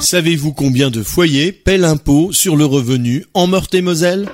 Savez-vous combien de foyers paient l'impôt sur le revenu en Meurthe-et-Moselle?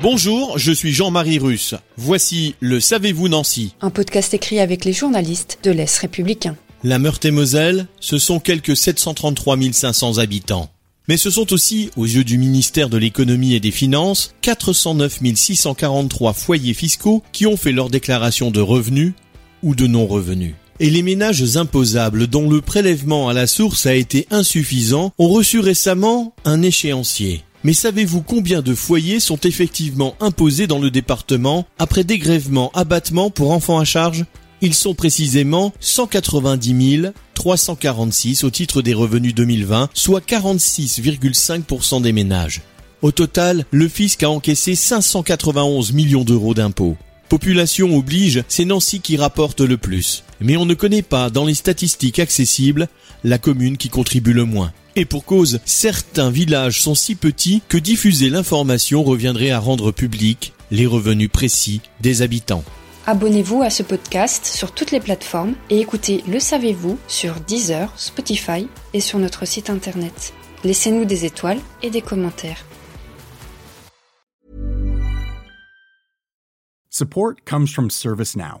Bonjour, je suis Jean-Marie Russe. Voici le Savez-vous Nancy Un podcast écrit avec les journalistes de l'Est républicain. La Meurthe-et-Moselle, ce sont quelques 733 500 habitants. Mais ce sont aussi, aux yeux du ministère de l'économie et des finances, 409 643 foyers fiscaux qui ont fait leur déclaration de revenus ou de non-revenus. Et les ménages imposables dont le prélèvement à la source a été insuffisant ont reçu récemment un échéancier. Mais savez-vous combien de foyers sont effectivement imposés dans le département après dégrèvement abattement pour enfants à charge? Ils sont précisément 190 346 au titre des revenus 2020, soit 46,5% des ménages. Au total, le fisc a encaissé 591 millions d'euros d'impôts. Population oblige, c'est Nancy qui rapporte le plus. Mais on ne connaît pas dans les statistiques accessibles la commune qui contribue le moins. Et pour cause, certains villages sont si petits que diffuser l'information reviendrait à rendre public les revenus précis des habitants. Abonnez-vous à ce podcast sur toutes les plateformes et écoutez Le Savez-vous sur Deezer, Spotify et sur notre site internet. Laissez-nous des étoiles et des commentaires. Support comes from ServiceNow,